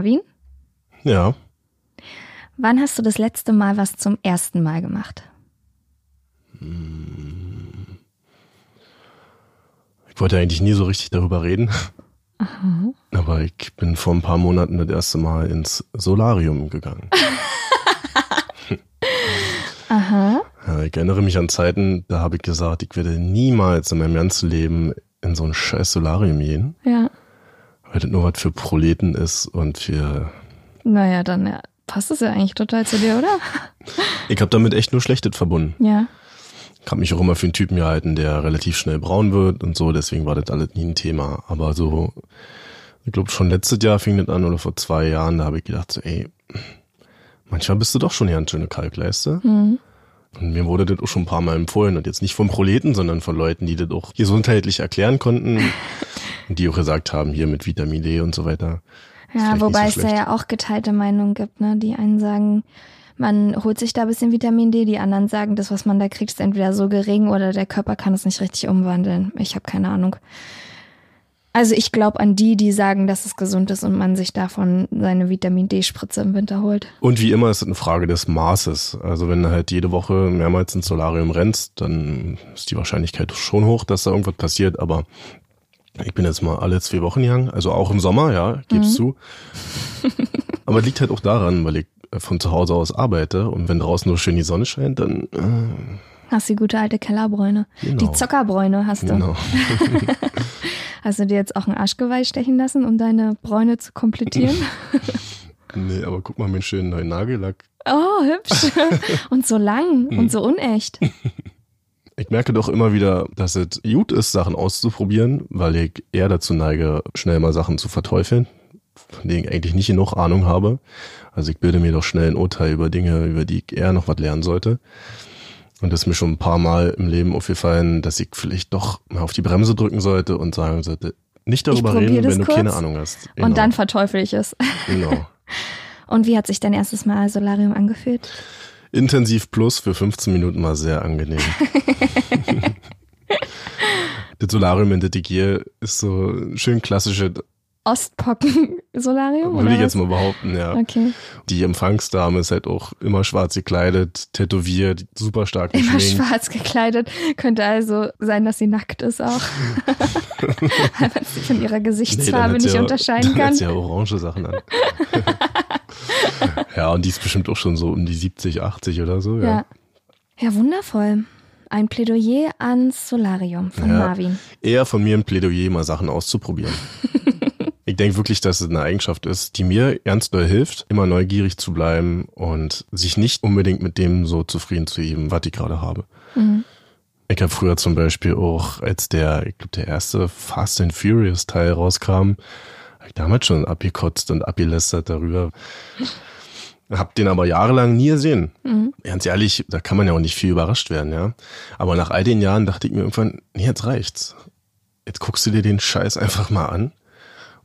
Marvin, Ja. wann hast du das letzte Mal was zum ersten Mal gemacht? Ich wollte eigentlich nie so richtig darüber reden. Aber ich bin vor ein paar Monaten das erste Mal ins Solarium gegangen. Aha. Ja, ich erinnere mich an Zeiten, da habe ich gesagt, ich werde niemals in meinem ganzen Leben in so ein scheiß Solarium gehen, Ja. Weil das nur was für Proleten ist und für... Naja, dann ja, passt es ja eigentlich total zu dir, oder? Ich habe damit echt nur Schlechtes verbunden. Ja. Ich habe mich auch immer für einen Typen gehalten, der relativ schnell braun wird und so, deswegen war das alles nie ein Thema. Aber so, ich glaube schon letztes Jahr fing das an oder vor zwei Jahren, da habe ich gedacht, so, ey, manchmal bist du doch schon eine ganz schöne Kalkleiste. Und mir wurde das auch schon ein paar Mal empfohlen und jetzt nicht von Proleten, sondern von Leuten, die das auch gesundheitlich erklären konnten die auch gesagt haben, hier mit Vitamin D und so weiter. Ja, wobei so es da ja auch geteilte Meinungen gibt, ne? Die einen sagen, man holt sich da ein bisschen Vitamin D, die anderen sagen, das, was man da kriegt, ist entweder so gering oder der Körper kann es nicht richtig umwandeln. Ich habe keine Ahnung. Also ich glaube an die, die sagen, dass es gesund ist und man sich davon seine Vitamin D-Spritze im Winter holt. Und wie immer ist es eine Frage des Maßes. Also wenn du halt jede Woche mehrmals ins Solarium rennst, dann ist die Wahrscheinlichkeit schon hoch, dass da irgendwas passiert. Aber ich bin jetzt mal alle zwei Wochen gegangen, also auch im Sommer, ja, gib's zu. Aber es liegt halt auch daran, weil ich von zu Hause aus arbeite und wenn draußen nur schön die Sonne scheint, dann äh, Hast die gute alte Kellerbräune. Genau. Die Zockerbräune hast du. genau. Hast du dir jetzt auch ein Arschgeweih stechen lassen, um deine Bräune zu komplettieren? Nee, aber guck mal, meinen schönen neuen Nagellack. oh, hübsch. und so lang und so unecht. Ich merke doch immer wieder, dass es gut ist, Sachen auszuprobieren, weil ich eher dazu neige, schnell mal Sachen zu verteufeln, von denen ich eigentlich nicht genug Ahnung habe. Also ich bilde mir doch schnell ein Urteil über Dinge, über die ich eher noch was lernen sollte. Und es ist mir schon ein paar Mal im Leben aufgefallen, dass ich vielleicht doch mal auf die Bremse drücken sollte und sagen sollte, nicht darüber reden, das wenn du kurz keine Ahnung hast. Genau, Und dann verteufel ich es. Genau. Und wie hat sich dein erstes Mal Solarium angefühlt? Intensiv plus für 15 Minuten mal sehr angenehm. das Solarium in Detigier ist so schön klassische, Ostpocken-Solarium? würde ich jetzt mal behaupten, ja. Okay. Die Empfangsdame ist halt auch immer schwarz gekleidet, tätowiert, super stark Immer geschminkt. schwarz gekleidet. Könnte also sein, dass sie nackt ist auch. Weil man sie von ihrer Nee, Gesichtsfarbe hat sie nicht ja- unterscheiden dann kann. Hat sie ja orange Sachen an. ja, und die ist bestimmt auch schon so um die 70, 80 oder so. Ja. Ja. Ja, wundervoll. Ein Plädoyer ans Solarium von Ja. Marvin. Eher von mir ein Plädoyer, mal Sachen auszuprobieren. ich denke wirklich, dass es eine Eigenschaft ist, die mir ernst doll hilft, immer neugierig zu bleiben und sich nicht unbedingt mit dem so zufrieden zu geben, was ich gerade habe. Ich habe früher zum Beispiel auch, als der, ich glaube, der erste Fast and Furious Teil rauskam, ich damals schon abgekotzt und abgelästert darüber. Hab den aber jahrelang nie gesehen. Ganz ehrlich, da kann man ja auch nicht viel überrascht werden, ja. Aber nach all den Jahren dachte ich mir irgendwann, nee, jetzt reicht's. Jetzt guckst du dir den Scheiß einfach mal an.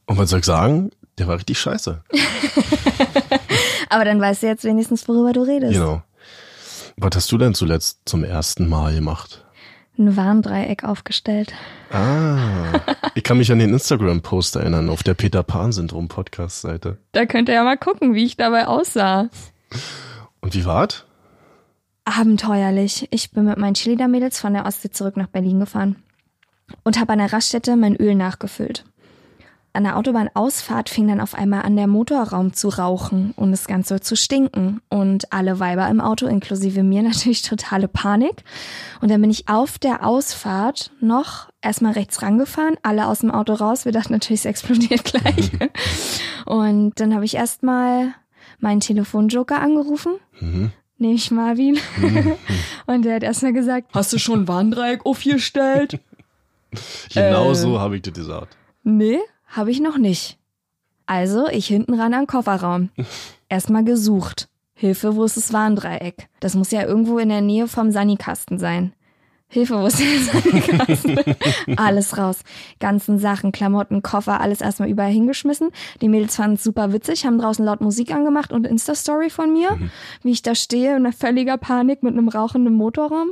Und was soll ich sagen? Der war richtig scheiße. Aber dann weißt du jetzt wenigstens, worüber du redest. Genau. Was hast du denn zuletzt zum ersten Mal gemacht? Ein Warndreieck aufgestellt. Ah, ich kann mich an den Instagram-Post erinnern auf der Peter Pan-Syndrom Podcast-Seite. Da könnt ihr ja mal gucken, wie ich dabei aussah. Und wie war's? Abenteuerlich. Ich bin mit meinen Cheerleader-Mädels von der Ostsee zurück nach Berlin gefahren und habe an der Raststätte mein Öl nachgefüllt. An der Autobahnausfahrt fing dann auf einmal an, der Motorraum zu rauchen und das Ganze zu stinken. Und alle Weiber im Auto, inklusive mir, natürlich totale Panik. Und dann bin ich auf der Ausfahrt noch erstmal rechts rangefahren, alle aus dem Auto raus. Wir dachten natürlich, es explodiert gleich. und dann habe ich erstmal meinen Telefonjoker angerufen. nehme ich Marvin. und der hat erstmal gesagt, hast du schon ein Warndreieck aufgestellt? Genau Äh. so habe ich das gesagt. Nee, habe ich noch nicht. Also ich hinten ran am Kofferraum. Erstmal gesucht. Hilfe, wo ist das Warndreieck? Das muss ja irgendwo in der Nähe vom Sanikasten sein. Hilfe, wo ist der Sanikasten? alles raus. Ganzen Sachen, Klamotten, Koffer, alles erstmal überall hingeschmissen. Die Mädels fanden es super witzig, haben draußen laut Musik angemacht und Insta-Story von mir, wie ich da stehe in völliger Panik mit einem rauchenden Motorraum.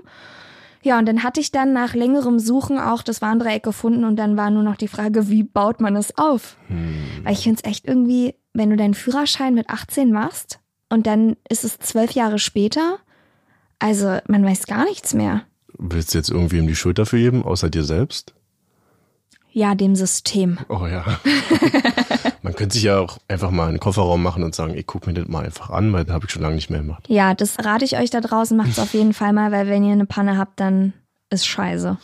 Ja, und dann hatte ich dann nach längerem Suchen auch das Warndreieck gefunden und dann war nur noch die Frage, wie baut man es auf? Weil ich finde es echt irgendwie, wenn du deinen Führerschein mit 18 machst und dann ist es zwölf Jahre später, also man weiß gar nichts mehr. Willst du jetzt irgendwie ihm die Schuld dafür geben, außer dir selbst? Ja, dem System. Oh ja. Man könnte sich ja auch einfach mal einen Kofferraum machen und sagen, ich guck mir das mal einfach an, weil das habe ich schon lange nicht mehr gemacht. Ja, das rate ich euch da draußen, macht's auf jeden Fall mal, weil wenn ihr eine Panne habt, dann ist scheiße.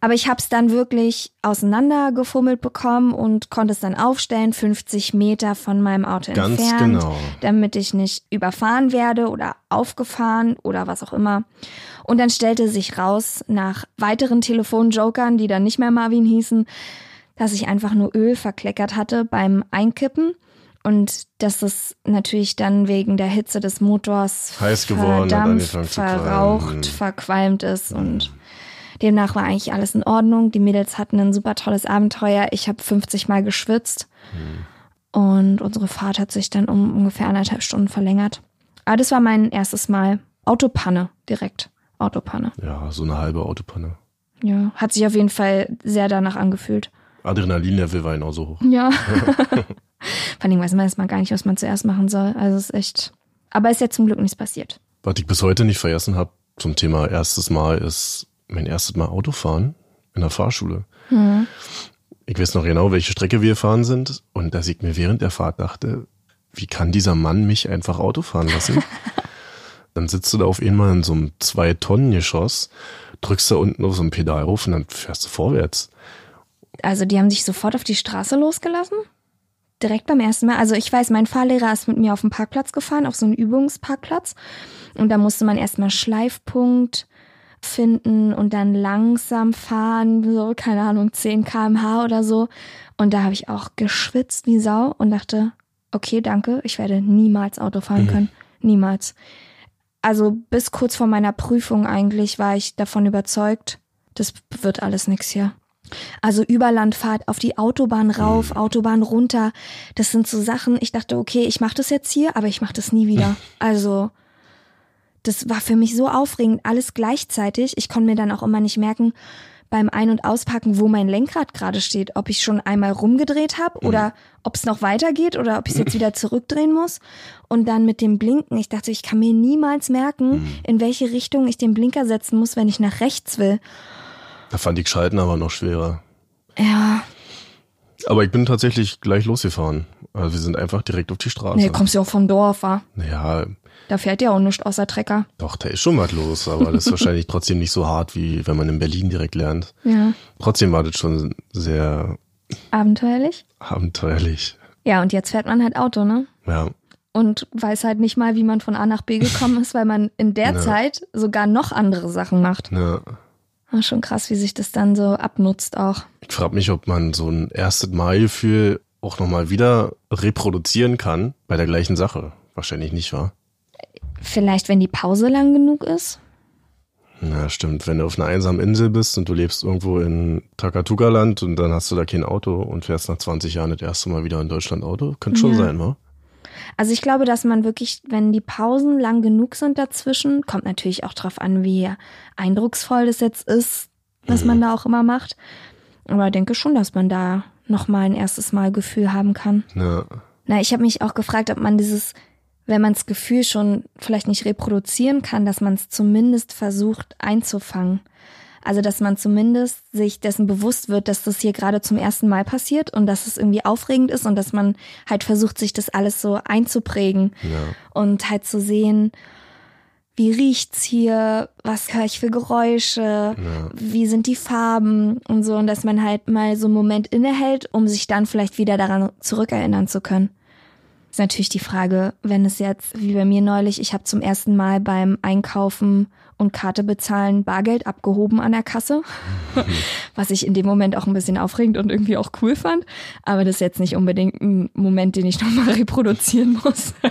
Aber ich habe es dann wirklich auseinandergefummelt bekommen und konnte es dann aufstellen, 50 Meter von meinem Auto Ganz entfernt, genau. damit ich nicht überfahren werde oder aufgefahren oder was auch immer. Und dann stellte sich raus, nach weiteren Telefonjokern, die dann nicht mehr Marvin hießen, dass ich einfach nur Öl verkleckert hatte beim Einkippen und dass es natürlich dann wegen der Hitze des Motors Heiß geworden, verdampft, verraucht, verqualmt ist und demnach war eigentlich alles in Ordnung. Die Mädels hatten ein super tolles Abenteuer. Ich habe 50 Mal geschwitzt und unsere Fahrt hat sich dann um ungefähr anderthalb Stunden verlängert. Aber das war mein erstes Mal Autopanne direkt. Autopanne. Ja, so eine halbe Autopanne. Ja, hat sich auf jeden Fall sehr danach angefühlt. Adrenalinlevel war genauso hoch. Ja. Vor allem weiß man erstmal gar nicht, was man zuerst machen soll. Also es ist echt. Aber ist ja zum Glück nichts passiert. Was ich bis heute nicht vergessen habe zum Thema erstes Mal ist mein erstes Mal Autofahren in der Fahrschule. Ich weiß noch genau, welche Strecke wir gefahren sind und dass ich mir während der Fahrt dachte, wie kann dieser Mann mich einfach Auto fahren lassen? dann sitzt du da auf einmal in so einem Zwei-Tonnen-Geschoss, drückst da unten auf so ein Pedal auf und dann fährst du vorwärts. Also die haben sich sofort auf die Straße losgelassen? Direkt beim ersten Mal. Also ich weiß, mein Fahrlehrer ist mit mir auf den Parkplatz gefahren, auf so einen Übungsparkplatz. Und da musste man erstmal Schleifpunkt finden und dann langsam fahren, so, keine Ahnung, 10 kmh oder so. Und da habe ich auch geschwitzt wie Sau und dachte, okay, danke, ich werde niemals Auto fahren können. Niemals. Also bis kurz vor meiner Prüfung eigentlich war ich davon überzeugt, das wird alles nix hier. Also Überlandfahrt auf die Autobahn rauf, Autobahn runter. Das sind so Sachen, ich dachte, okay, ich mache das jetzt hier, aber ich mache das nie wieder. Also das war für mich so aufregend, alles gleichzeitig. Ich konnte mir dann auch immer nicht merken beim Ein- und Auspacken, wo mein Lenkrad gerade steht, ob ich schon einmal rumgedreht habe oder ob es noch weitergeht oder ob ich es jetzt wieder zurückdrehen muss. Und dann mit dem Blinken, ich dachte, ich kann mir niemals merken, in welche Richtung ich den Blinker setzen muss, wenn ich nach rechts will. Da fand ich Schalten aber noch schwerer. Ja, Aber ich bin tatsächlich gleich losgefahren. Also wir sind einfach direkt auf die Straße. nee, kommst ja auch vom Dorf, wa? Naja, Da fährt ja auch nichts außer Trecker. doch, da ist schon was los, aber das ist wahrscheinlich trotzdem nicht so hart, wie wenn man in Berlin direkt lernt. Ja. Trotzdem war das schon sehr Abenteuerlich. abenteuerlich. Ja, und jetzt fährt man halt Auto, ne? Ja, Und weiß halt nicht mal, wie man von A nach B gekommen ist, weil man in der Ja. Zeit sogar noch andere Sachen macht. ja. Ah, schon krass, wie sich das dann so abnutzt auch. Ich frage mich, ob man so ein erstes Mal-Gefühl auch nochmal wieder reproduzieren kann bei der gleichen Sache. Wahrscheinlich nicht, wahr? Vielleicht, wenn die Pause lang genug ist. Na, stimmt. Wenn du auf einer einsamen Insel bist und du lebst irgendwo in Takatuka-Land und dann hast du da kein Auto und fährst nach 20 Jahren das erste Mal wieder in Deutschland Auto, könnte schon Ja. sein, wa? Also ich glaube, dass man wirklich, wenn die Pausen lang genug sind dazwischen, kommt natürlich auch drauf an, wie eindrucksvoll das jetzt ist, was man da auch immer macht. Aber ich denke schon, dass man da nochmal ein erstes Mal Gefühl haben kann. Ja. Na, ich habe mich auch gefragt, ob man dieses, wenn man das Gefühl schon vielleicht nicht reproduzieren kann, dass man es zumindest versucht einzufangen. Also, dass man zumindest sich dessen bewusst wird, dass das hier gerade zum ersten Mal passiert und dass es irgendwie aufregend ist und dass man halt versucht, sich das alles so einzuprägen Ja. und halt zu sehen, wie riecht's hier, was höre ich für Geräusche, wie sind die Farben und so und dass man halt mal so einen Moment innehält, um sich dann vielleicht wieder daran zurückerinnern zu können. Ist natürlich die Frage, wenn es jetzt, wie bei mir neulich, ich habe zum ersten Mal beim Einkaufen und Karte bezahlen Bargeld abgehoben an der Kasse, was ich in dem Moment auch ein bisschen aufregend und irgendwie auch cool fand. Aber das ist jetzt nicht unbedingt ein Moment, den ich nochmal reproduzieren muss.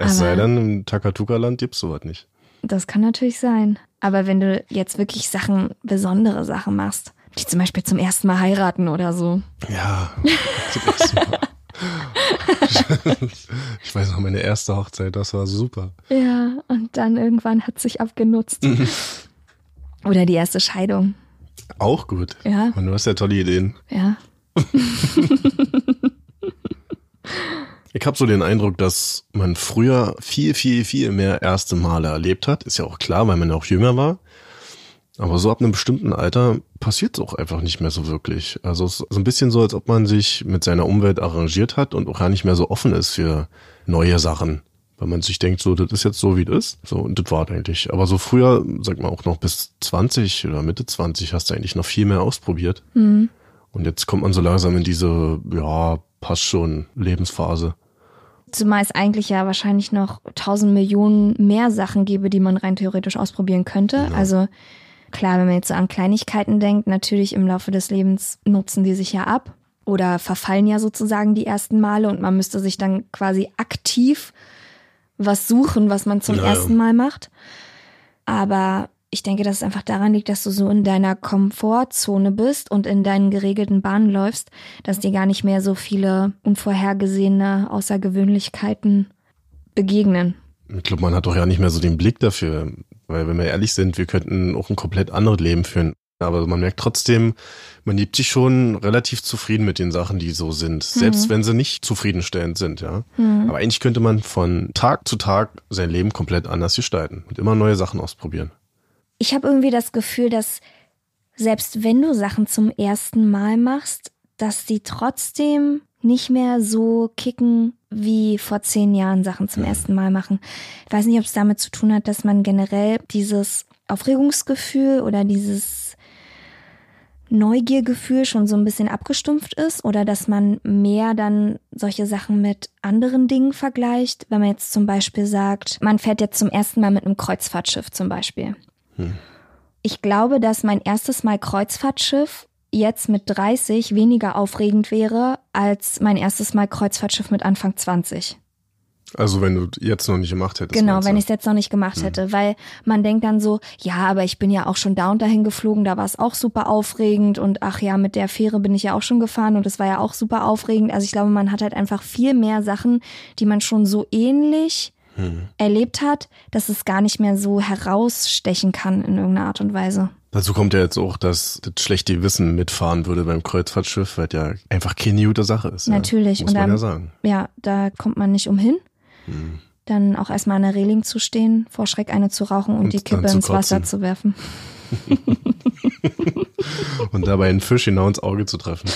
Es sei denn, im Takatuka-Land gibt's sowas nicht. Das kann natürlich sein. Aber wenn du jetzt wirklich Sachen, besondere Sachen machst, die zum Beispiel zum ersten Mal heiraten oder so. Ja, zum ersten Mal. ich weiß noch, meine erste Hochzeit, das war super. Ja, und dann irgendwann hat sich abgenutzt. oder die erste Scheidung. Auch gut. Ja. Und du hast ja tolle Ideen. Ja. Ich habe so den Eindruck, dass man früher viel, viel, viel mehr erste Male erlebt hat. Ist ja auch klar, weil man ja auch jünger war. Aber so ab einem bestimmten Alter passiert es auch einfach nicht mehr so wirklich. Also es ist so ein bisschen so, als ob man sich mit seiner Umwelt arrangiert hat und auch gar nicht mehr so offen ist für neue Sachen. Weil man sich denkt, so, das ist jetzt so, wie das ist. So, und das war eigentlich. Aber so früher, sag mal auch noch bis 20 oder Mitte 20 hast du eigentlich noch viel mehr ausprobiert. Mhm. Und jetzt kommt man so langsam in diese, ja, passt schon, Lebensphase. Zumal es eigentlich ja wahrscheinlich noch tausend Millionen mehr Sachen gäbe, die man rein theoretisch ausprobieren könnte. Ja. Also klar, wenn man jetzt so an Kleinigkeiten denkt, natürlich im Laufe des Lebens nutzen die sich ja ab oder verfallen ja sozusagen die ersten Male und man müsste sich dann quasi aktiv was suchen, was man zum Ja, ja. ersten Mal macht. Aber ich denke, dass es einfach daran liegt, dass du so in deiner Komfortzone bist und in deinen geregelten Bahnen läufst, dass dir gar nicht mehr so viele unvorhergesehene Außergewöhnlichkeiten begegnen. Ich glaube, man hat doch ja nicht mehr so den Blick dafür. Weil, wenn wir ehrlich sind, wir könnten auch ein komplett anderes Leben führen. Aber man merkt trotzdem, man gibt sich schon relativ zufrieden mit den Sachen, die so sind. Selbst wenn sie nicht zufriedenstellend sind, ja. Aber eigentlich könnte man von Tag zu Tag sein Leben komplett anders gestalten und immer neue Sachen ausprobieren. Ich habe irgendwie das Gefühl, dass selbst wenn du Sachen zum ersten Mal machst, dass die trotzdem nicht mehr so kicken wie vor zehn Jahren Sachen zum ersten Mal machen. Ich weiß nicht, ob es damit zu tun hat, dass man generell dieses Aufregungsgefühl oder dieses Neugiergefühl schon so ein bisschen abgestumpft ist oder dass man mehr dann solche Sachen mit anderen Dingen vergleicht. Wenn man jetzt zum Beispiel sagt, man fährt jetzt zum ersten Mal mit einem Kreuzfahrtschiff zum Beispiel. Ich glaube, dass mein erstes Mal Kreuzfahrtschiff jetzt mit 30 weniger aufregend wäre als mein erstes Mal Kreuzfahrtschiff mit Anfang 20. Also wenn du jetzt noch nicht gemacht hättest. Genau, wenn ich es jetzt noch nicht gemacht hätte, weil man denkt dann so, ja, aber ich bin ja auch schon da und dahin geflogen, da war es auch super aufregend und ach ja, mit der Fähre bin ich ja auch schon gefahren und es war ja auch super aufregend. Also ich glaube, man hat halt einfach viel mehr Sachen, die man schon so ähnlich erlebt hat, dass es gar nicht mehr so herausstechen kann in irgendeiner Art und Weise. Dazu kommt ja jetzt auch, dass das schlechte Gewissen mitfahren würde beim Kreuzfahrtschiff, weil ja einfach keine gute Sache ist. Natürlich. Ja. Muss Und man dann- ja sagen. Ja, da kommt man nicht umhin. Dann auch erstmal an der Reling zu stehen, vor Schreck eine zu rauchen und, Und die Kippe ins Wasser kotzen. zu werfen. Und dabei einen Fisch genau ins Auge zu treffen.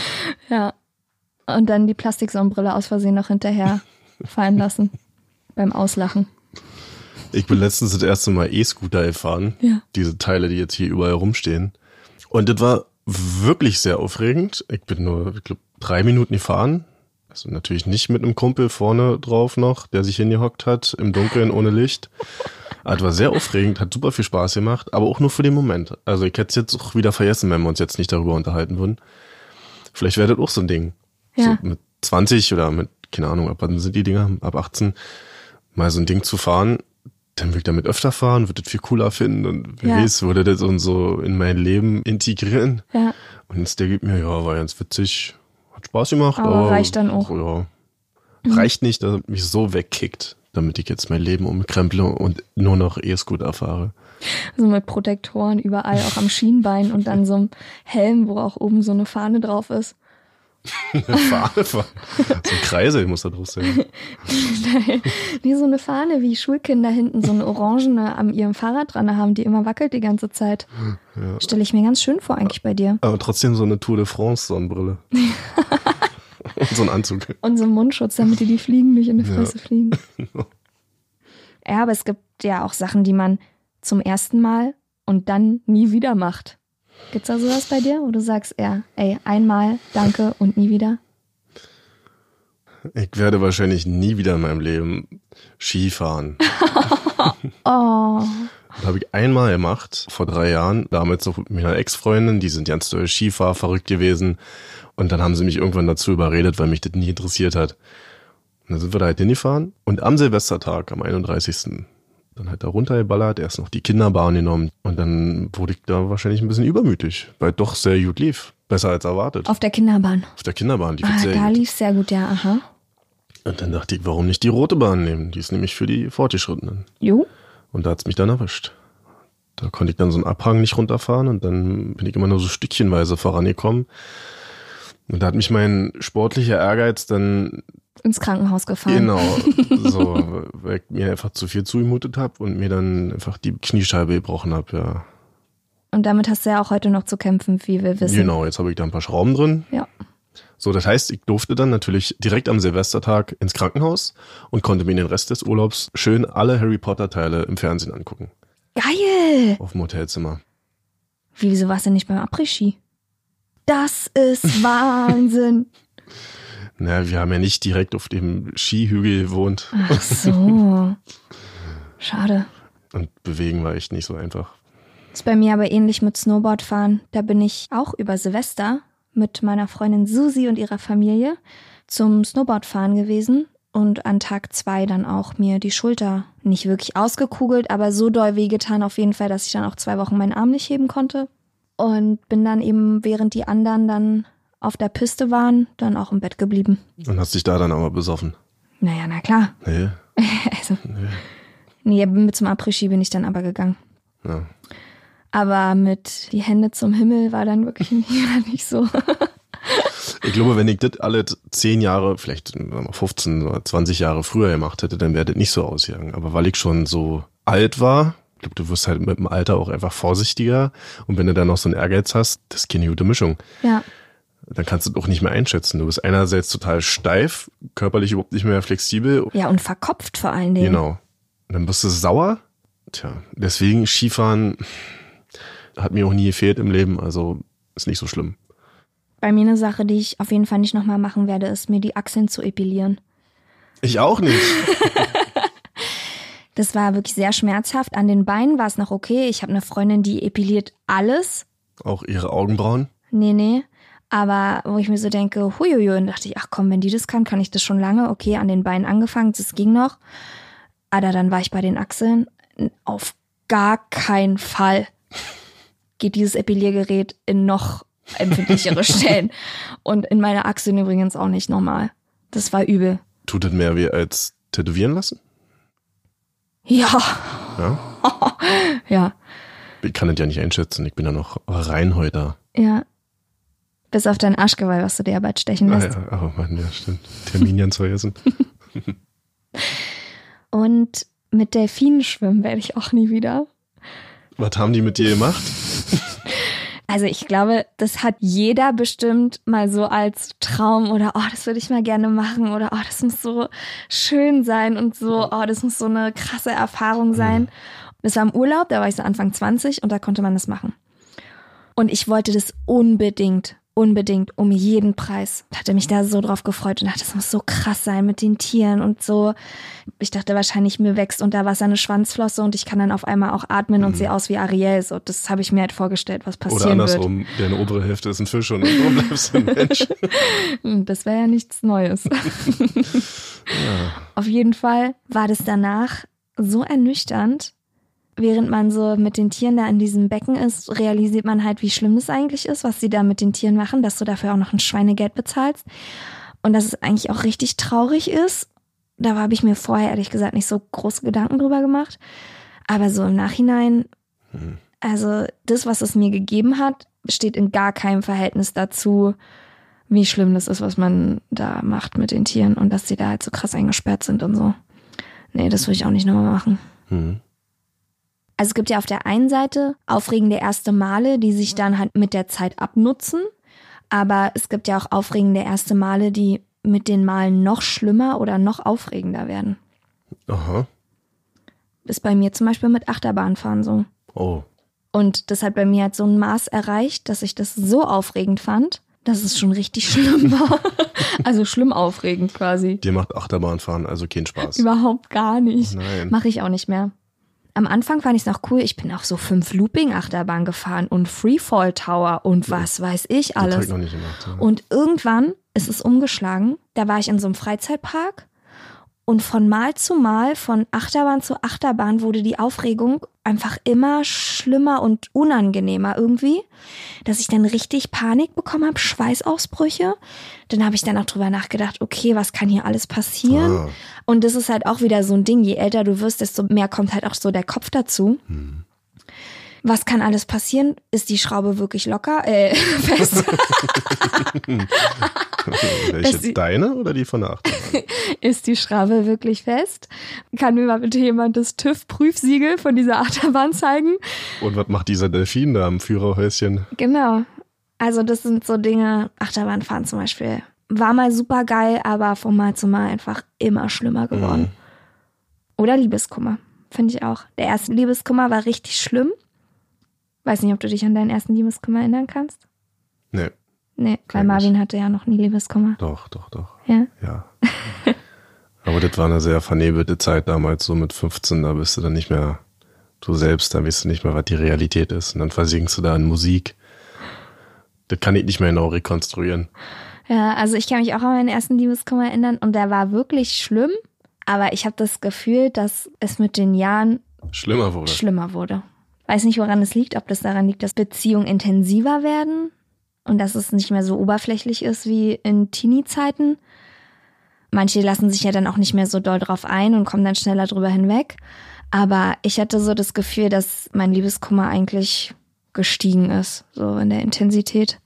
Ja. Und dann die Plastiksonnenbrille aus Versehen noch hinterher fallen lassen. Beim Auslachen. Ich bin letztens das erste Mal E-Scooter gefahren. Ja. Diese Teile, die jetzt hier überall rumstehen. Und das war wirklich sehr aufregend. Ich bin nur, ich glaube, drei Minuten gefahren. Also natürlich nicht mit einem Kumpel vorne drauf noch, der sich hingehockt hat, im Dunkeln ohne Licht. Aber es war sehr aufregend, hat super viel Spaß gemacht, aber auch nur für den Moment. Also ich hätte es jetzt auch wieder vergessen, wenn wir uns jetzt nicht darüber unterhalten würden. Vielleicht wäre das auch so ein Ding. Ja. So mit 20 oder mit, keine Ahnung, ab wann sind die Dinger, ab 18, mal so ein Ding zu fahren, dann würde ich damit öfter fahren, würde das viel cooler finden und Ja. weiß, würde das und so in mein Leben integrieren. Ja. Und jetzt der gibt mir, ja, war ganz witzig, hat Spaß gemacht, Aber aber, reicht dann auch. Ja, reicht nicht, dass es mich so wegkickt, damit ich jetzt mein Leben umkremple und nur noch E-Scooter fahre. So mit Protektoren überall, auch am Schienbein und dann so einem Helm, wo auch oben so eine Fahne drauf ist. Eine Fahne, so ein Kreisel muss da drauf sein. Nee, so eine Fahne, wie Schulkinder hinten so eine orangene an ihrem Fahrrad dran haben, die immer wackelt die ganze Zeit. Stelle ich mir ganz schön vor eigentlich bei dir. Aber trotzdem so eine Tour de France Sonnenbrille. und so ein Anzug. Und so einen Mundschutz, damit dir die Fliegen nicht in die Fresse fliegen. Ja, aber es gibt ja auch Sachen, die man zum ersten Mal und dann nie wieder macht. Gibt's da sowas bei dir, wo du sagst, ja, ey, einmal, danke und nie wieder? Ich werde wahrscheinlich nie wieder in meinem Leben Skifahren. Oh. Das habe ich einmal gemacht, vor drei Jahren, damals noch mit meiner Ex-Freundin, die sind ganz doll Skifahr verrückt gewesen. Und dann haben sie mich irgendwann dazu überredet, weil mich das nie interessiert hat. Und dann sind wir da halt hingefahren und am Silvestertag, am 31. Dann halt da runtergeballert, erst noch die Kinderbahn genommen und dann wurde ich da wahrscheinlich ein bisschen übermütig, weil doch sehr gut lief. Besser als erwartet. Auf der Kinderbahn. Auf der Kinderbahn lief Ah, es sehr da gut. lief sehr gut, ja, aha. Und dann dachte ich, warum nicht die rote Bahn nehmen? Die ist nämlich für die Fortgeschrittenen. Jo. Und da hat's mich dann erwischt. Da konnte ich dann so einen Abhang nicht runterfahren und dann bin ich immer nur so stückchenweise vorangekommen. Und da hat mich mein sportlicher Ehrgeiz dann Ins Krankenhaus gefahren. genau so, weil ich mir einfach zu viel zugemutet habe und mir dann einfach die Kniescheibe gebrochen habe, ja. Und damit hast du ja auch heute noch zu kämpfen, wie wir wissen. Genau, jetzt habe ich da ein paar Schrauben drin. Ja. So, das heißt, ich durfte dann natürlich direkt am Silvestertag ins Krankenhaus und konnte mir den Rest des Urlaubs schön alle Harry Potter Teile im Fernsehen angucken. Geil! Auf dem Hotelzimmer. Wie, wieso warst du nicht beim Après-Ski? Das ist Wahnsinn. Na, wir haben ja nicht direkt auf dem Skihügel gewohnt Ach so. Schade. und bewegen war echt nicht so einfach. Ist bei mir aber ähnlich mit Snowboardfahren. Da bin ich auch über Silvester mit meiner Freundin Susi und ihrer Familie zum Snowboardfahren gewesen und an Tag zwei dann auch mir die Schulter nicht wirklich ausgekugelt, aber so doll wehgetan auf jeden Fall, dass ich dann auch zwei Wochen meinen Arm nicht heben konnte. Und bin dann eben, während die anderen dann auf der Piste waren, dann auch im Bett geblieben. Und hast dich da dann aber besoffen. Naja, na klar. Nee, Also, nee, mit zum Après-Ski bin ich dann aber gegangen. ja. Aber mit die Hände zum Himmel war dann wirklich nicht, nicht so. Ich glaube, wenn ich das alle zehn Jahre, vielleicht sagen wir mal 15 oder 20 Jahre früher gemacht hätte, dann wäre das nicht so ausgegangen. Aber weil ich schon so alt war, glaube, du wirst halt mit dem Alter auch einfach vorsichtiger. Und wenn du dann noch so einen Ehrgeiz hast, das ist keine gute Mischung. Ja, Dann kannst du es auch nicht mehr einschätzen. Du bist einerseits total steif, körperlich überhaupt nicht mehr flexibel. ja und verkopft vor allen Dingen. Genau. Und dann bist du sauer. Tja, deswegen Skifahren hat mir auch nie gefehlt im Leben, also ist nicht so schlimm. Bei mir eine Sache, die ich auf jeden Fall nicht nochmal machen werde, ist mir die Achseln zu epilieren. Ich auch nicht. Das war wirklich sehr schmerzhaft. An den Beinen war es noch okay. Ich habe eine Freundin, die epiliert alles. Auch ihre Augenbrauen. Nee, nee. Aber wo ich mir so denke, huiuiui, und dachte ich, ach komm, wenn die das kann, kann ich das schon lange. Okay, an den Beinen angefangen, das ging noch. Aber dann war ich bei den Achseln. Auf gar keinen Fall geht dieses Epiliergerät in noch empfindlichere Stellen. Und in meine Achseln übrigens auch nicht normal. Das war übel. Tut das mehr weh als tätowieren lassen? Ja, Ja. ja, Ich kann das ja nicht einschätzen. Ich bin ja noch Reinhäuter. ja. Bis auf dein Arschgeweih, was du dir bald stechen Ah, lässt. ja, oh Mann, ja, stimmt. Termin ganz vergessen. Und mit Delfinen schwimmen werde ich auch nie wieder. Was haben die mit dir gemacht? Also ich glaube, das hat jeder bestimmt mal so als Traum oder oh, das würde ich mal gerne machen oder oh, das muss so schön sein und so, oh, das muss so eine krasse Erfahrung sein. Das war im Urlaub, da war ich so Anfang 20 und da konnte man das machen. Und ich wollte das unbedingt, unbedingt um jeden Preis. Hatte mich da so drauf gefreut und dachte, das muss so krass sein mit den Tieren und so. Ich dachte wahrscheinlich, mir wächst unter Wasser eine Schwanzflosse und ich kann dann auf einmal auch atmen und sehe aus wie Ariel. So, das habe ich mir halt vorgestellt, was Oder passieren wird. andersrum, deine obere Hälfte ist ein Fisch und du bleibst ein Mensch. Hm, Das wäre ja nichts Neues. Auf jeden Fall war das danach so ernüchternd. Während man so mit den Tieren da in diesem Becken ist, realisiert man halt, wie schlimm das eigentlich ist, was sie da mit den Tieren machen, dass du dafür auch noch ein Schweinegeld bezahlst. Und dass es eigentlich auch richtig traurig ist. Da habe ich mir vorher ehrlich gesagt nicht so große Gedanken drüber gemacht. Aber so im Nachhinein, also das, was es mir gegeben hat, steht in gar keinem Verhältnis dazu, wie schlimm das ist, was man da macht mit den Tieren und dass sie da halt so krass eingesperrt sind und so. Nee, das würde ich auch nicht nochmal machen. Hm. Also es gibt ja auf der einen Seite aufregende erste Male, die sich dann halt mit der Zeit abnutzen. Aber es gibt ja auch aufregende erste Male, die mit den Malen noch schlimmer oder noch aufregender werden. Aha. Ist bei mir zum Beispiel mit Achterbahnfahren so. Oh. Und das hat bei mir halt so ein Maß erreicht, dass ich das so aufregend fand, dass es schon richtig schlimm war. also schlimm aufregend quasi. Dir macht Achterbahnfahren also keinen Spaß. Überhaupt gar nicht. Nein. Mache ich auch nicht mehr. Am Anfang fand ich es noch cool. Ich bin auch so fünf Looping-Achterbahn gefahren und Freefall Tower und was weiß ich Das alles. ich noch nicht gemacht. ja. Und irgendwann ist es umgeschlagen. Da war ich in so einem Freizeitpark und von Mal zu Mal, von Achterbahn zu Achterbahn wurde die Aufregung einfach immer schlimmer und unangenehmer irgendwie, dass ich dann richtig Panik bekommen habe, Schweißausbrüche. Dann habe ich dann auch drüber nachgedacht, okay, was kann hier alles passieren? Ah. Und das ist halt auch wieder so ein Ding, je älter du wirst, desto mehr kommt halt auch so der Kopf dazu. Was kann alles passieren? Ist die Schraube wirklich locker? Äh, fest? Welche, sie- deine oder die von der Achterbahn? Ist die Schraube wirklich fest? Kann mir mal bitte jemand das TÜV-Prüfsiegel von dieser Achterbahn zeigen? Und was macht dieser Delfin da am Führerhäuschen? Genau. Also das sind so Dinge, Achterbahnfahren zum Beispiel. War mal super geil, aber von Mal zu Mal einfach immer schlimmer geworden. Oder Liebeskummer, finde ich auch. Der erste Liebeskummer war richtig schlimm. Weiß nicht, ob du dich an deinen ersten Liebeskummer erinnern kannst. Nee, Nee, weil Marvin hatte ja noch nie Liebeskummer. doch, doch, doch. Ja. Ja. Aber das war eine sehr vernebelte Zeit damals, so mit 15, da bist du dann nicht mehr du selbst, da weißt du nicht mehr, was die Realität ist. Und dann versinkst du da in Musik. Das kann ich nicht mehr genau rekonstruieren. Ja, also ich kann mich auch an meinen ersten Liebeskummer erinnern und der war wirklich schlimm, aber ich habe das Gefühl, dass es mit den Jahren Schlimmer wurde. schlimmer wurde. Weiß nicht, woran es liegt, ob das daran liegt, dass Beziehungen intensiver werden und dass es nicht mehr so oberflächlich ist wie in Teenie-Zeiten. Manche lassen sich ja dann auch nicht mehr so doll drauf ein und kommen dann schneller drüber hinweg. Aber ich hatte so das Gefühl, dass mein Liebeskummer eigentlich gestiegen ist, so in der Intensität.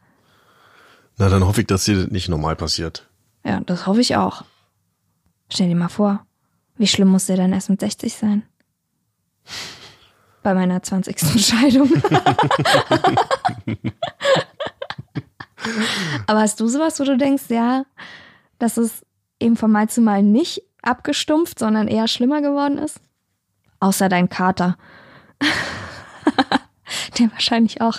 Na, dann hoffe ich, dass dir das nicht normal passiert. Ja, das hoffe ich auch. Stell dir mal vor, wie schlimm muss der dann erst mit 60 sein? Bei meiner 20. Scheidung. Aber hast du sowas, wo du denkst, ja, dass es eben von Mal zu Mal nicht abgestumpft, sondern eher schlimmer geworden ist? Außer dein Kater. Der wahrscheinlich auch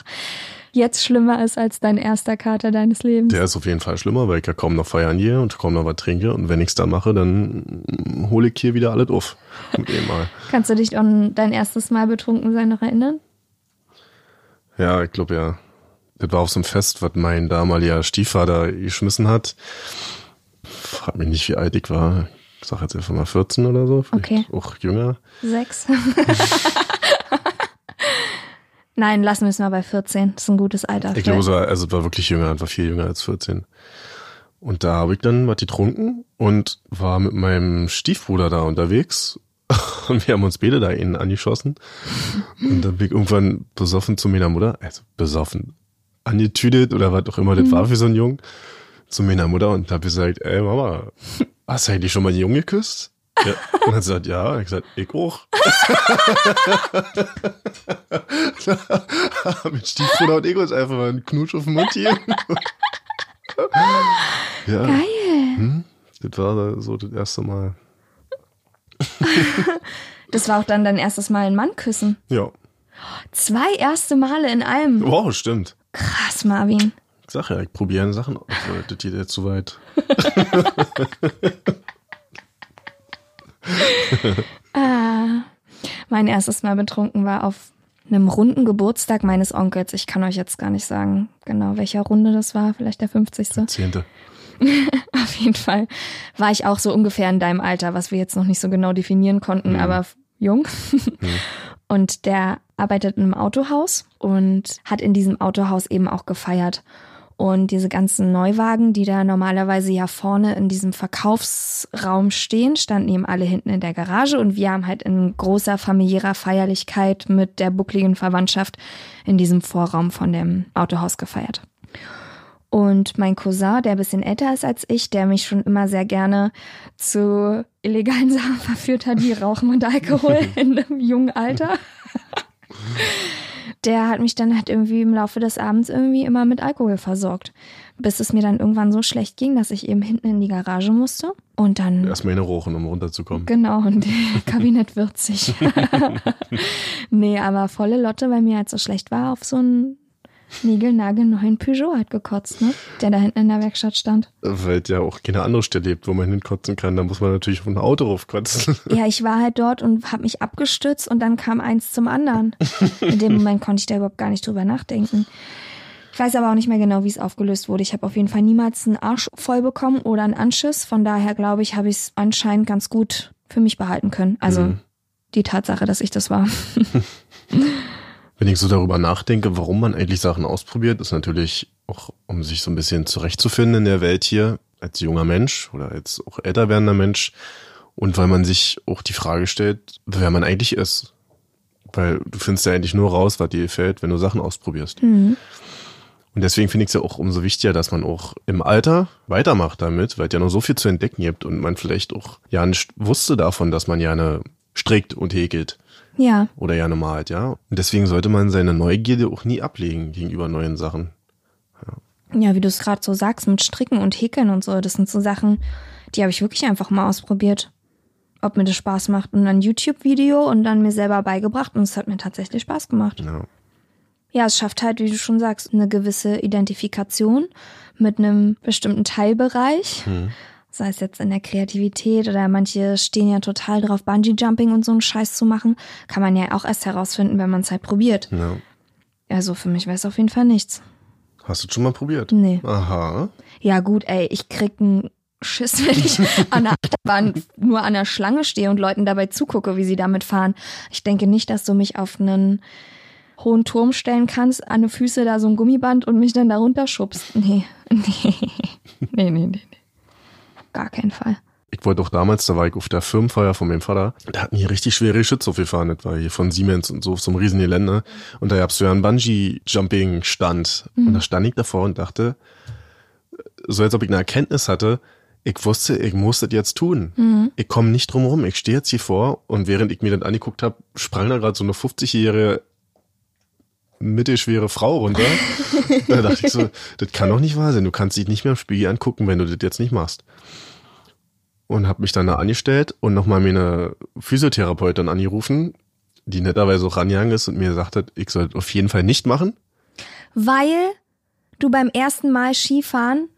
jetzt schlimmer ist als dein erster Kater deines Lebens. Der ist auf jeden Fall schlimmer, weil ich ja kaum noch feiern gehe und kaum noch was trinke. Und wenn ich's da mache, dann hole ich hier wieder alles auf. Mit dem Mal. Kannst du dich an dein erstes Mal betrunken sein noch erinnern? Ja, ich glaube ja. Das war auf so einem Fest, was mein damaliger Stiefvater geschmissen hat. Frag mich nicht, wie alt ich war. Ich sag jetzt einfach mal 14 oder so. Vielleicht Okay. Auch jünger. Sechs. Nein, lassen wir es mal bei 14. Das ist ein gutes Alter. Ich glaube, also war wirklich jünger, war viel jünger als 14. Und da habe ich dann was getrunken und war mit meinem Stiefbruder da unterwegs. Und wir haben uns beide da innen angeschossen. Und dann bin ich irgendwann besoffen zu meiner Mutter, also besoffen, angetüdet oder was auch immer das war für so ein Jung, zu meiner Mutter und habe gesagt, ey Mama, hast du eigentlich schon mal einen Jungen geküsst? Ja. Und hat sie gesagt, ja. Und ich gesagt, ich auch. Mit Stiefbruder und ich uns einfach mal einen Knutsch auf den Mund hier. ja. Geil. Hm? Das war so das erste Mal. Das war auch dann dein erstes Mal ein Mann küssen. Ja. Zwei erste Male in einem. Wow, stimmt. Krass, Marvin. Ich sag ja, ich probiere Sachen aus. Das geht jetzt zu weit. Ah. Mein erstes Mal betrunken war auf einem runden Geburtstag meines Onkels. Ich kann euch jetzt gar nicht sagen, genau welcher Runde das war. Vielleicht der 50. Zehnte. Auf jeden Fall war ich auch so ungefähr in deinem Alter, was wir jetzt noch nicht so genau definieren konnten, Mhm. aber jung. Und der arbeitet in einem Autohaus und hat in diesem Autohaus eben auch gefeiert. Und diese ganzen Neuwagen, die da normalerweise ja vorne in diesem Verkaufsraum stehen, standen eben alle hinten in der Garage und wir haben halt in großer familiärer Feierlichkeit mit der buckligen Verwandtschaft in diesem Vorraum von dem Autohaus gefeiert. Und mein Cousin, der ein bisschen älter ist als ich, der mich schon immer sehr gerne zu illegalen Sachen verführt hat, wie Rauchen und Alkohol in einem jungen Alter. Der hat mich dann halt irgendwie im Laufe des Abends irgendwie immer mit Alkohol versorgt. Bis es mir dann irgendwann so schlecht ging, dass ich eben hinten in die Garage musste. Und dann Erstmal eine Rochen, um runterzukommen. Genau, und Kabinett würzig. nee, aber volle Lotte, weil mir halt so schlecht war auf so ein niegelnagelneuen Peugeot hat gekotzt, ne? Der da hinten in der Werkstatt stand. Weil ja auch keine andere Stelle lebt, wo man hinkotzen kann. Da muss man natürlich auf ein Auto raufkotzen. Ja, ich war halt dort und habe mich abgestützt und dann kam eins zum anderen. In dem Moment konnte ich da überhaupt gar nicht drüber nachdenken. Ich weiß aber auch nicht mehr genau, wie es aufgelöst wurde. Ich habe auf jeden Fall niemals einen Arsch voll bekommen oder einen Anschiss. Von daher glaube ich, habe ich es anscheinend ganz gut für mich behalten können. Also Mhm. die Tatsache, dass ich das war. Wenn ich so darüber nachdenke, warum man eigentlich Sachen ausprobiert, ist natürlich auch, um sich so ein bisschen zurechtzufinden in der Welt hier, als junger Mensch oder als auch älter werdender Mensch. Und weil man sich auch die Frage stellt, wer man eigentlich ist. Weil du findest ja eigentlich nur raus, was dir gefällt, wenn du Sachen ausprobierst. Mhm. Und deswegen finde ich es ja auch umso wichtiger, dass man auch im Alter weitermacht damit, weil es ja noch so viel zu entdecken gibt und man vielleicht auch ja nicht wusste davon, dass man gerne strickt und häkelt Ja, oder gerne malt, ja. Und deswegen sollte man seine Neugierde auch nie ablegen gegenüber neuen Sachen. ja, wie du es gerade so sagst, mit Stricken und Häkeln und so, das sind so Sachen, die habe ich wirklich einfach mal ausprobiert. Ob mir das Spaß macht. Und dann YouTube-Video und dann mir selber beigebracht und es hat mir tatsächlich Spaß gemacht. Ja. Ja, es schafft halt, wie du schon sagst, eine gewisse Identifikation mit einem bestimmten Teilbereich. Sei es jetzt in der Kreativität oder manche stehen ja total drauf, Bungee-Jumping und so einen Scheiß zu machen. Kann man ja auch erst herausfinden, wenn man es halt probiert. ja. Also für mich wäre es auf jeden Fall nichts. Hast du schon mal probiert? Nee. Aha. Ja gut, ey, ich krieg einen Schiss, wenn ich an der Achterbahn nur an der Schlange stehe und Leuten dabei zugucke, wie sie damit fahren. Ich denke nicht, dass du mich auf einen hohen Turm stellen kannst, an die Füße da so ein Gummiband und mich dann da runterschubst. Nee, nee, nee, nee, nee. nee. Gar keinen Fall. Ich wollte auch damals, da war ich auf der Firmenfeier von meinem Vater, da hatten hier richtig schwere Geschütze aufgefahren, das war hier von Siemens und so, auf so einem riesen Gelände. Und da gab's so ja einen Bungee-Jumping-Stand. Und da stand ich davor und dachte, so als ob ich eine Erkenntnis hatte, ich wusste, ich muss das jetzt tun. Ich komme nicht drum rum. Ich stehe jetzt hier vor und während ich mir das angeguckt habe, sprang da gerade so eine 50-jährige mittelschwere Frau runter. da dachte ich so, das kann doch nicht wahr sein. Du kannst dich nicht mehr im Spiegel angucken, wenn du das jetzt nicht machst. Und habe mich dann da angestellt und nochmal mir eine Physiotherapeutin angerufen, die netterweise auch rangegangen ist und mir gesagt hat, ich soll auf jeden Fall nicht machen. Weil du beim ersten Mal Skifahren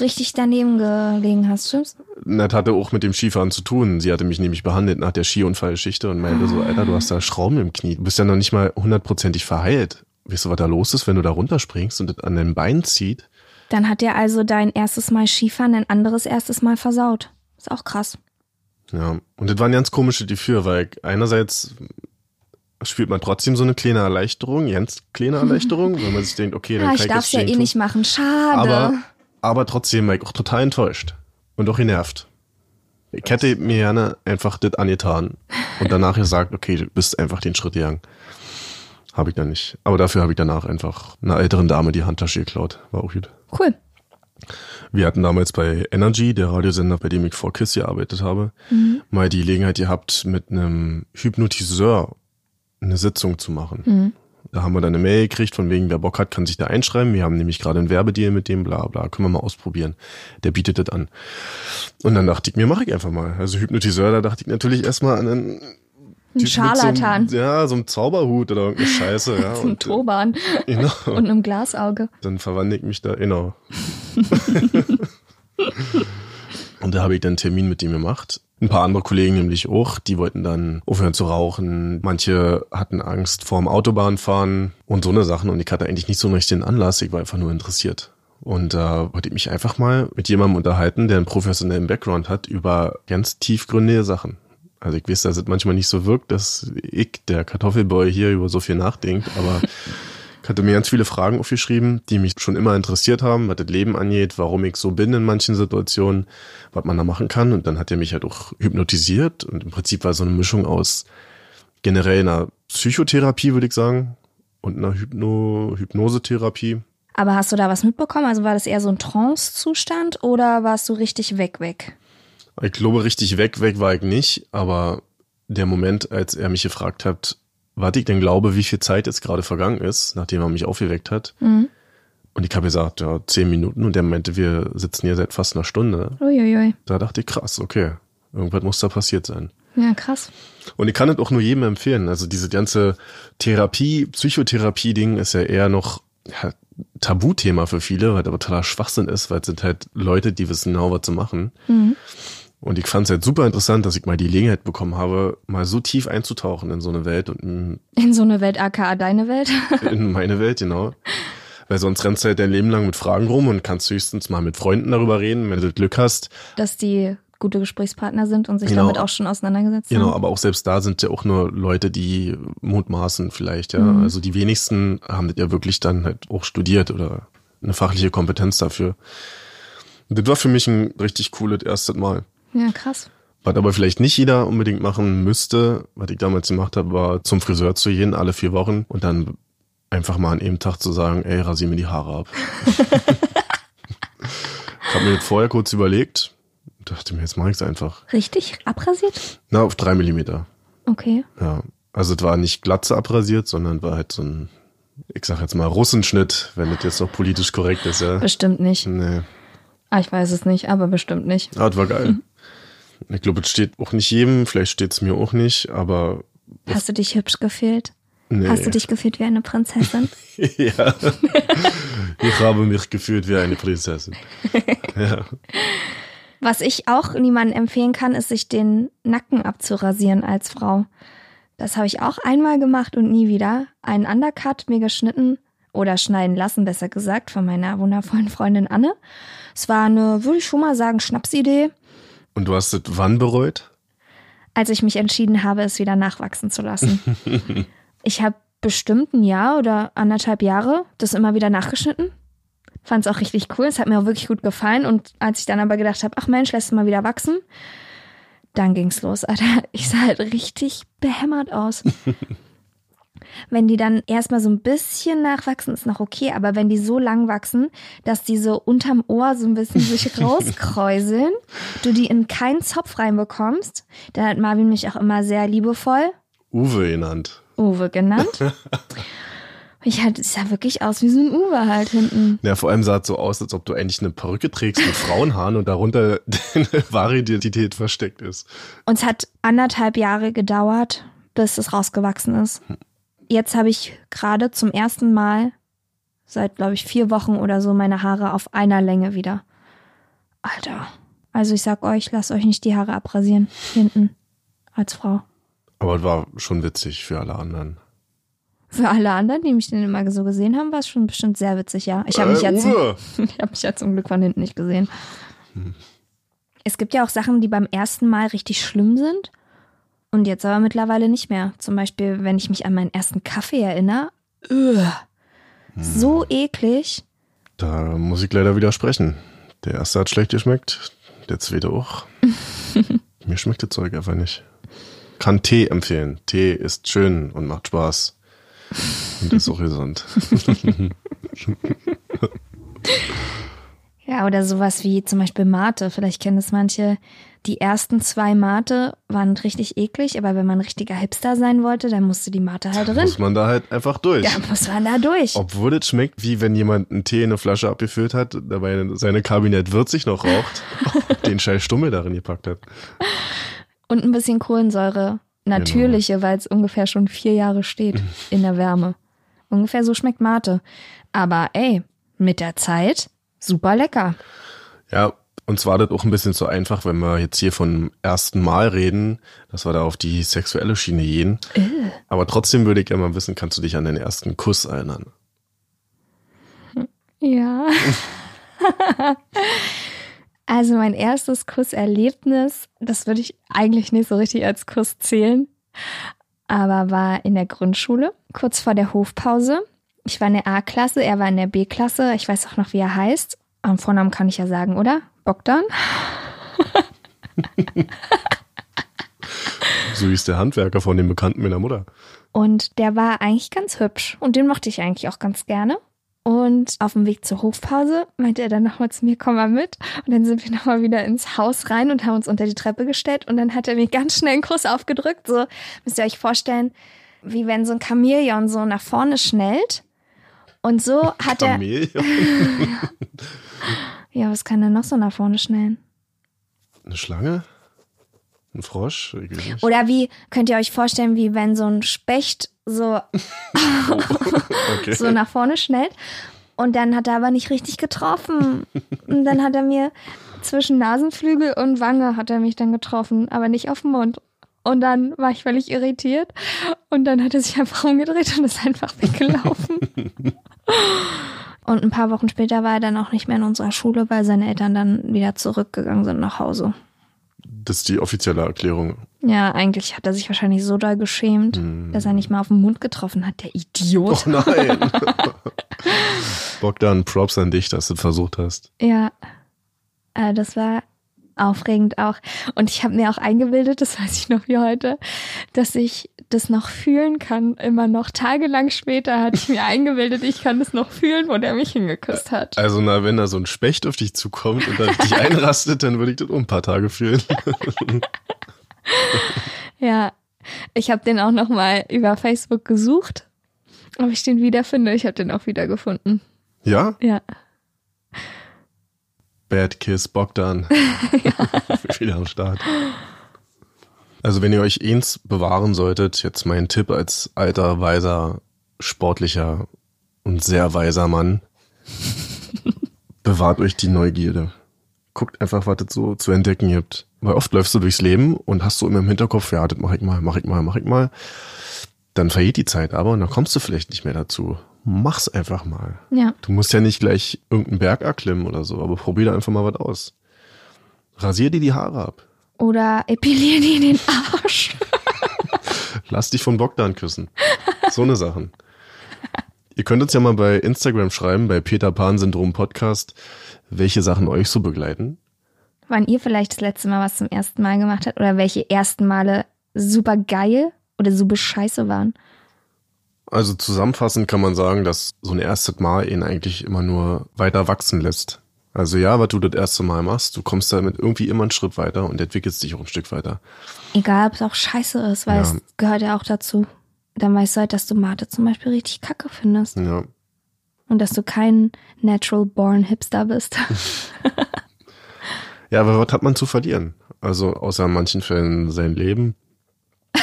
richtig daneben gelegen hast, stimmt's? Das hatte auch mit dem Skifahren zu tun. Sie hatte mich nämlich behandelt nach der Skiunfallgeschichte und meinte so, Alter, du hast da Schrauben im Knie. Du bist ja noch nicht mal hundertprozentig verheilt. Weißt du, was da los ist, wenn du da runterspringst und das an den Beinen zieht? Dann hat dir also dein erstes Mal Skifahren ein anderes erstes Mal versaut. Ist auch krass. Ja, und das waren ganz komische Gefühle, weil einerseits spürt man trotzdem so eine kleine Erleichterung, ganz kleine Erleichterung, weil man sich denkt, okay, dann Ja, kann ich ich darf's das ja eh tun. nicht machen. Schade. Aber, aber trotzdem war ich auch total enttäuscht und auch genervt. Ich hätte mir gerne einfach das angetan und danach gesagt, okay, du bist einfach den Schritt gegangen. Habe ich dann nicht. Aber dafür habe ich danach einfach einer älteren Dame die Handtasche geklaut. War auch gut. cool. Wir hatten damals bei Energy, der Radiosender, bei dem ich vor KISS gearbeitet habe, mal die Gelegenheit gehabt, mit einem Hypnotiseur eine Sitzung zu machen. Da haben wir dann eine Mail gekriegt, von wegen, wer Bock hat, kann sich da einschreiben. Wir haben nämlich gerade einen Werbedeal mit dem, bla bla, können wir mal ausprobieren. Der bietet das an. Und dann dachte ich mir, mache ich einfach mal. Also Hypnotiseur, da dachte ich natürlich erstmal an einen Ein Scharlatan. So einem, ja, so einem Zauberhut oder irgendeine Scheiße. Ja, So ein äh, Turban genau. und einem Glasauge. Dann verwandle ich mich da, genau. und da habe ich dann einen Termin mit ihm gemacht. Ein paar andere Kollegen nämlich auch, die wollten dann aufhören zu rauchen. Manche hatten Angst vorm Autobahnfahren und so eine Sachen. Und ich hatte eigentlich nicht so einen richtigen Anlass, ich war einfach nur interessiert. Und da wollte ich mich einfach mal mit jemandem unterhalten, der einen professionellen Background hat, über ganz tiefgründige Sachen. Also ich weiß, dass es manchmal nicht so wirkt, dass ich, der Kartoffelboy, hier über so viel nachdenkt, aber ich hatte mir ganz viele Fragen aufgeschrieben, die mich schon immer interessiert haben, was das Leben angeht, warum ich so bin in manchen Situationen, was man da machen kann. Und dann hat er mich halt auch hypnotisiert. Und im Prinzip war so eine Mischung aus generell einer Psychotherapie, würde ich sagen, und einer Hypno Hypnosetherapie. Aber hast du da was mitbekommen? Also war das eher so ein Trance-Zustand oder warst du richtig weg, weg? Ich glaube, richtig weg, weg war ich nicht, aber der Moment, als er mich gefragt hat, was ich denn glaube, wie viel Zeit jetzt gerade vergangen ist, nachdem er mich aufgeweckt hat. Und ich habe gesagt, ja, zehn Minuten und er meinte, wir sitzen hier seit fast einer Stunde. Uiuiui. Da dachte ich, krass, okay, irgendwas muss da passiert sein. Ja, krass. Und ich kann es auch nur jedem empfehlen. Also diese ganze Therapie, Psychotherapie-Ding ist ja eher noch ja, Tabuthema für viele, weil aber totaler Schwachsinn ist, weil es sind halt Leute, die wissen genau, was zu machen. Mhm. Und ich fand es halt super interessant, dass ich mal die Gelegenheit bekommen habe, mal so tief einzutauchen in so eine Welt und in, In so eine Welt, aka deine Welt. in meine Welt, genau. Weil sonst rennst du halt dein Leben lang mit Fragen rum und kannst höchstens mal mit Freunden darüber reden, wenn du das Glück hast. Dass die gute Gesprächspartner sind und sich Genau. damit auch schon auseinandergesetzt Genau, haben. aber auch selbst da sind ja auch nur Leute, die mutmaßen vielleicht, ja. Mhm. Also die wenigsten haben das ja wirklich dann halt auch studiert oder eine fachliche Kompetenz dafür. Und das war für mich ein richtig cooles erstes Mal. Ja, krass. Was aber vielleicht nicht jeder unbedingt machen müsste, was ich damals gemacht habe, war zum Friseur zu gehen, alle vier Wochen und dann einfach mal an einem Tag zu sagen, ey, rasier mir die Haare ab. ich habe mir das vorher kurz überlegt und dachte mir, jetzt mach ich's einfach. Richtig abrasiert? Na, auf drei Millimeter. Okay. Ja. Also es war nicht glatze abrasiert, sondern war halt so ein, ich sag jetzt mal, Russenschnitt, wenn das jetzt noch politisch korrekt ist, ja. Bestimmt nicht. Nee. Ah, ich weiß es nicht, aber bestimmt nicht. Ah, das war geil. Ich glaube, es steht auch nicht jedem, vielleicht steht es mir auch nicht, aber Hast du dich hübsch gefühlt? nee. Hast du dich gefühlt wie eine Prinzessin? ja. ich habe mich gefühlt wie eine Prinzessin. Ja. Was ich auch niemandem empfehlen kann, ist, sich den Nacken abzurasieren als Frau. Das habe ich auch einmal gemacht und nie wieder. Einen Undercut mir geschnitten oder schneiden lassen, besser gesagt, von meiner wundervollen Freundin Anne. Es war eine, würde ich schon mal sagen, Schnapsidee, Und du hast es wann bereut? als ich mich entschieden habe, es wieder nachwachsen zu lassen. ich habe bestimmt ein Jahr oder anderthalb Jahre das immer wieder nachgeschnitten. Fand es auch richtig cool. Es hat mir auch wirklich gut gefallen. Und als ich dann aber gedacht habe, ach Mensch, lässt es mal wieder wachsen, dann ging's los, Alter. Ich sah halt richtig behämmert aus. wenn die dann erstmal so ein bisschen nachwachsen, ist noch okay, aber wenn die so lang wachsen, dass die so unterm Ohr so ein bisschen sich rauskräuseln, du die in keinen Zopf reinbekommst, dann hat Marvin mich auch immer sehr liebevoll Uwe genannt. Uwe genannt. Ich halt, es sah wirklich aus wie so ein Uwe halt hinten. Ja, vor allem sah es so aus, als ob du eigentlich eine Perücke trägst mit Frauenhaaren und darunter deine wahre Identität versteckt ist. Und es hat anderthalb Jahre gedauert, bis es rausgewachsen ist. Jetzt habe ich gerade zum ersten Mal seit, glaube ich, vier Wochen oder so meine Haare auf einer Länge wieder. Alter. Also ich sag euch, lasst euch nicht die Haare abrasieren. Hinten. Als Frau. Aber es war schon witzig für alle anderen. Für alle anderen, die mich denn immer so gesehen haben, war es schon bestimmt sehr witzig, ja. Ich habe mich, Äh, ja zum- ich hab mich ja zum Glück von hinten nicht gesehen. Es gibt ja auch Sachen, die beim ersten Mal richtig schlimm sind und jetzt aber mittlerweile nicht mehr. Zum Beispiel, wenn ich mich an meinen ersten Kaffee erinnere. Ugh. So eklig. Da muss ich leider widersprechen. Der erste hat schlecht geschmeckt, der zweite auch. Mir schmeckt das Zeug einfach nicht. Kann Tee empfehlen. Tee ist schön und macht Spaß. Und ist auch gesund. Ja, oder sowas wie zum Beispiel Mate. Vielleicht kennen es manche. Die ersten zwei Mate waren richtig eklig, aber wenn man richtiger Hipster sein wollte, dann musste die Mate halt drin. Muss man da halt einfach durch. Da muss man da durch. Obwohl es schmeckt, wie wenn jemand einen Tee in eine Flasche abgefüllt hat, dabei seine Kabinett würzig noch raucht, den scheiß Stummel darin gepackt hat. Und ein bisschen Kohlensäure. Natürliche, weil es ungefähr schon vier Jahre steht in der Wärme. Ungefähr so schmeckt Mate. Aber ey, mit der Zeit super lecker. Ja, uns war das auch ein bisschen zu einfach, wenn wir jetzt hier von ersten Mal reden, dass wir da auf die sexuelle Schiene gehen. Aber trotzdem würde ich gerne mal wissen, kannst du dich an den ersten Kuss erinnern? Ja. also mein erstes Kusserlebnis, das würde ich eigentlich nicht so richtig als Kuss zählen, aber war in der Grundschule, kurz vor der Hofpause. Ich war in der A-Klasse, er war in der B-Klasse. Ich weiß auch noch, wie er heißt. Am Vornamen kann ich ja sagen, oder? Bogdan? So hieß der Handwerker von dem Bekannten meiner Mutter. Und der war eigentlich ganz hübsch. Und den mochte ich eigentlich auch ganz gerne. Und auf dem Weg zur Hofpause meinte er dann nochmal zu mir, komm mal mit. Und dann sind wir nochmal wieder ins Haus rein und haben uns unter die Treppe gestellt. Und dann hat er mir ganz schnell einen Kuss aufgedrückt. So müsst ihr euch vorstellen, wie wenn so ein Chamäleon so nach vorne schnellt. Und so hat er. Ja, was kann er noch so nach vorne schnellen? Eine Schlange? Ein Frosch? Oder wie könnt ihr euch vorstellen, wie wenn so ein Specht so, Okay. so nach vorne schnellt. Und dann hat er aber nicht richtig getroffen. Und dann hat er mir zwischen Nasenflügel und Wange hat er mich dann getroffen, aber nicht auf den Mund. Und dann war ich völlig irritiert. Und dann hat er sich einfach umgedreht und ist einfach weggelaufen. Und ein paar Wochen später war er dann auch nicht mehr in unserer Schule, weil seine Eltern dann wieder zurückgegangen sind nach Hause. Das ist die offizielle Erklärung. Ja, eigentlich hat er sich wahrscheinlich so doll geschämt, dass er nicht mal auf den Mund getroffen hat, der Idiot. Oh nein. Bogdan, Props an dich, dass du versucht hast. Ja, äh, das war aufregend auch. Und ich habe mir auch eingebildet, das weiß ich noch wie heute, dass ich das noch fühlen kann. Immer noch tagelang später hatte ich mir eingebildet, ich kann das noch fühlen, wo der mich hingeküsst hat. Also, na, wenn da so ein Specht auf dich zukommt und dann dich einrastet, dann würde ich das auch ein paar Tage fühlen. Ja, ich habe den auch noch mal über Facebook gesucht, ob ich den wiederfinde. Ich habe den auch wiedergefunden. Ja? Ja. Bad Kiss Bogdan. Wieder am Start. Also wenn ihr euch eins bewahren solltet, jetzt mein Tipp als alter, weiser, sportlicher und sehr weiser Mann, bewahrt euch die Neugierde. Guckt einfach, was es so zu entdecken gibt. Weil oft läufst du durchs Leben und hast so immer im Hinterkopf, ja, das mach ich mal, mach ich mal, mach ich mal. Dann vergeht die Zeit aber und dann kommst du vielleicht nicht mehr dazu. Mach's einfach mal. Ja. Du musst ja nicht gleich irgendeinen Berg erklimmen oder so, aber probier da einfach mal was aus. Rasier dir die Haare ab. Oder epilier dir den Arsch. Lass dich von Bogdan küssen. So eine Sachen. Ihr könnt uns ja mal bei Instagram schreiben, bei Peter Pan Syndrom Podcast, welche Sachen euch so begleiten. Wann ihr vielleicht das letzte Mal was zum ersten Mal gemacht habt oder welche ersten Male super geil oder super scheiße waren. Also zusammenfassend kann man sagen, dass so ein erstes Mal ihn eigentlich immer nur weiter wachsen lässt. Also ja, was du das erste Mal machst, du kommst damit irgendwie immer einen Schritt weiter und entwickelst dich auch ein Stück weiter. Egal, ob es auch scheiße ist, weil Ja. es gehört ja auch dazu. Dann weißt du halt, dass du Mate zum Beispiel richtig kacke findest Ja. und dass du kein natural born Hipster bist. Ja, aber was hat man zu verlieren? Also außer in manchen Fällen sein Leben.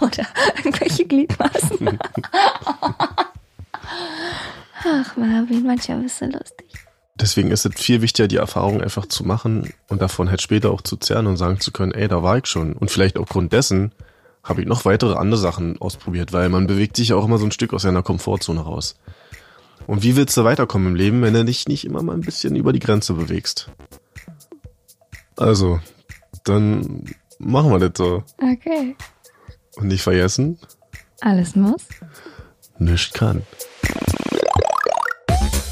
oder irgendwelche Gliedmaßen. Ach, Marvin, manchmal bist du lustig. Deswegen ist es viel wichtiger, die Erfahrung einfach zu machen und davon halt später auch zu zerren und sagen zu können, ey, da war ich schon. Und vielleicht aufgrund dessen habe ich noch weitere andere Sachen ausprobiert, weil man bewegt sich ja auch immer so ein Stück aus seiner Komfortzone raus. Und wie willst du weiterkommen im Leben, wenn du dich nicht immer mal ein bisschen über die Grenze bewegst? Also, dann machen wir das so. Okay. Und nicht vergessen, Alles muss. nichts kann.